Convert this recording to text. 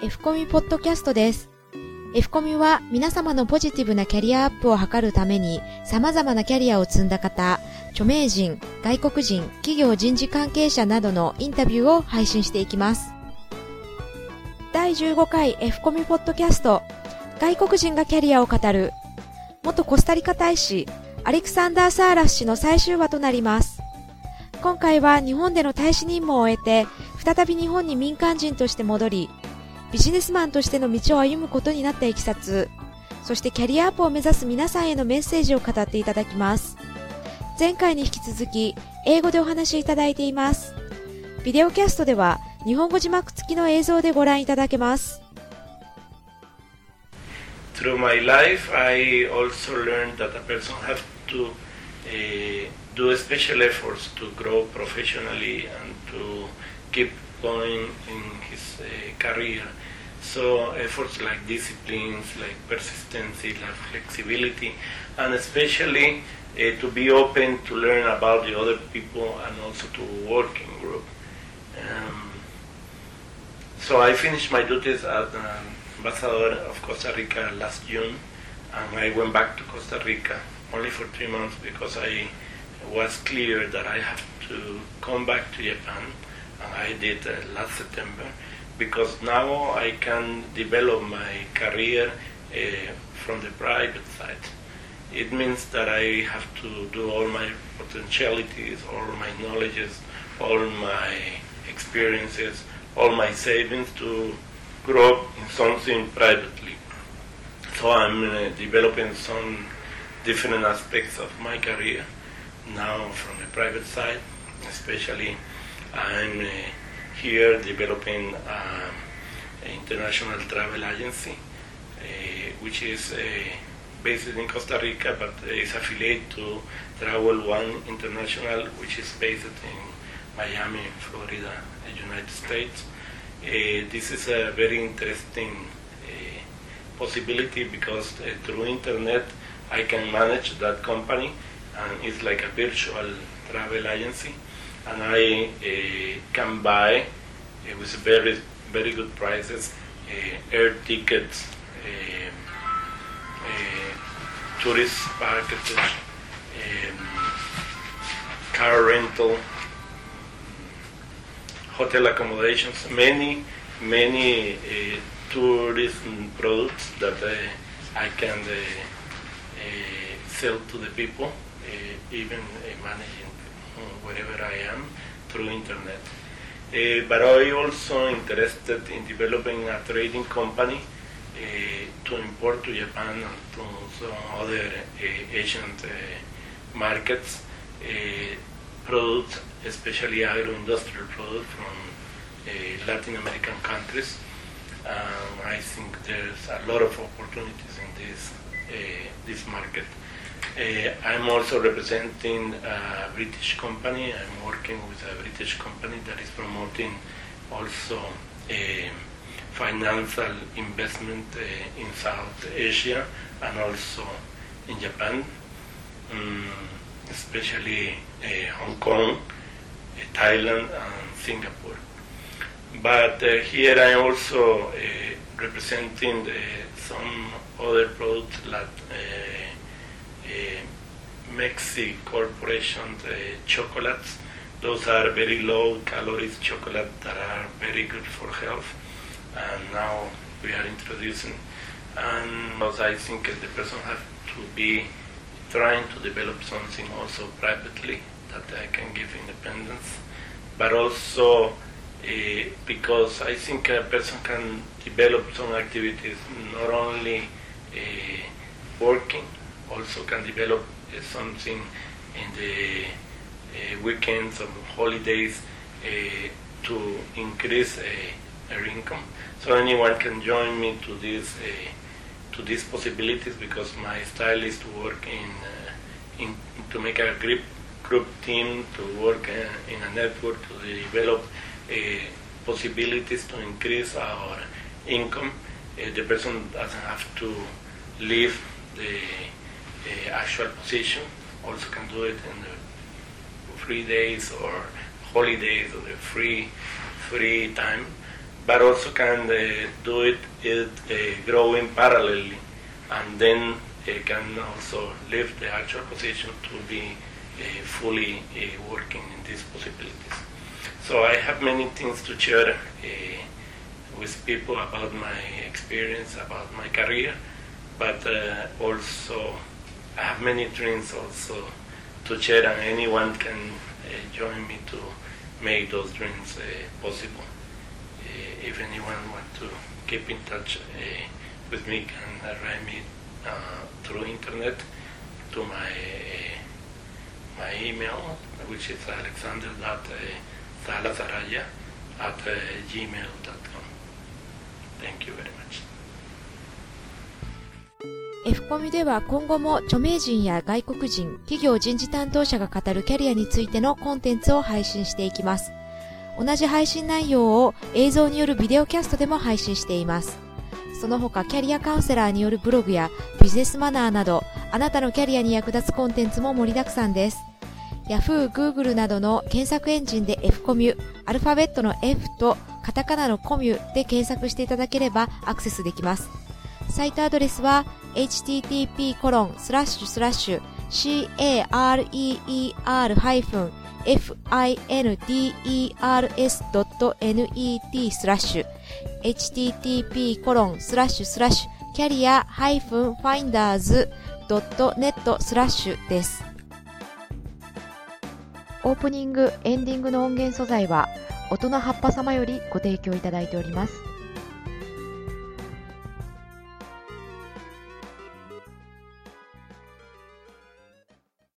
F コミポッドキャストです。F コミは皆様のポジティブなキャリアアップを図るために様々なキャリアを積んだ方、著名人、外国人、企業人事関係者などのインタビューを配信していきます。第15回 F コミポッドキャスト外国人がキャリアを語る元コスタリカ大使アレクサンダー・サーラス氏の最終話となります。今回は日本での大使任務を終えて再び日本に民間人として戻りビジネスマンとしての道を歩むことになったいきさつ、そしてキャリアアップを目指す皆さんへのメッセージを語っていただきます。前回に引き続き、英語でお話しいただいています。ビデオキャストでは、日本語字幕付きの映像でご覧いただけます。Through my life, I also learned that a person has to uh, do special efforts to grow professionally and to keep going in his uh, career. So efforts like disciplines, like persistency, like flexibility, and especially uh, to be open to learn about the other people and also to work in group. Um, so I finished my duties as ambassador of Costa Rica last June, and I went back to Costa Rica only for three months because I was clear that I have to come back to Japan I did uh, last September because now I can develop my career uh, from the private side. It means that I have to do all my potentialities, all my knowledges, all my experiences, all my savings to grow in something privately. So I'm uh, developing some different aspects of my career now from the private side, especially I'm uh, here developing um, an international travel agency, uh, which is uh, based in Costa Rica, but is affiliated to Travel One International, which is based in Miami, Florida, United States. Uh, this is a very interesting uh, possibility because uh, through internet I can manage that company and it's like a virtual travel agency and I uh, can buy uh, with very very good prices uh, air tickets, tourist packages, um, car rental, hotel accommodations, many many uh, tourism products that I can uh, sell to the people, even managing wherever I am through internet. Uh, but I also interested in developing a trading company uh, to import to Japan and to some other uh, Asian markets products, especially agro-industrial products from Latin American countries. Um, I think there's a lot of opportunities in this this market. Uh, I'm also representing a British company. I'm working with a British company that is promoting also a financial investment uh, in South Asia and also in Japan, um, especially uh, Hong Kong, uh, Thailand, and Singapore. But uh, here I'm also uh, representing some other products like Mexi Corporation chocolates. Those are very low calories chocolate that are very good for health. And now we are introducing, and I think the person has to be trying to develop something also privately that I can give independence, but also uh, because I think a person can develop some activities not only uh, working also can develop uh, something in the uh, weekends or holidays uh, to increase their income. So anyone can join me to this to these possibilities because my style is to work in, in to make a group group team to work in a network to develop possibilities to increase our income. the person doesn't have to leave the uh, actual position. Also can do it in the free days or holidays or the free free time. but also can uh, do it, it uh, growing parallelly, and then uh, can also lift the actual position to be uh, fully uh, working in these possibilities. So I have many things to share with people about my experience, about my career, but uh, also have many dreams also to share, and anyone can uh, join me to make those dreams uh, possible. Uh, if anyone want to keep in touch uh, with me, can write me uh, through internet to my uh, my email, which is alexander.salasaraya at gmail.com. Thank you very much. F コミでは今後も著名人や外国人、企業人事担当者が語るキャリアについてのコンテンツを配信していきます。同じ配信内容を映像によるビデオキャストでも配信しています。その他キャリアカウンセラーによるブログやビジネスマナーなど、あなたのキャリアに役立つコンテンツも盛りだくさんです。Yahoo、Google などの検索エンジンで F コミュ、アルファベットの F とカタカナのコミュで検索していただければアクセスできます。サイトアドレスは http コロンスラッシュスラッシュ career-finders.net スラッシュ http コロンスラッシュスラッシュキャリア -finders.net スラッシュです。オープニング、エンディングの音源素材は音の葉っぱ様よりご提供いただいております。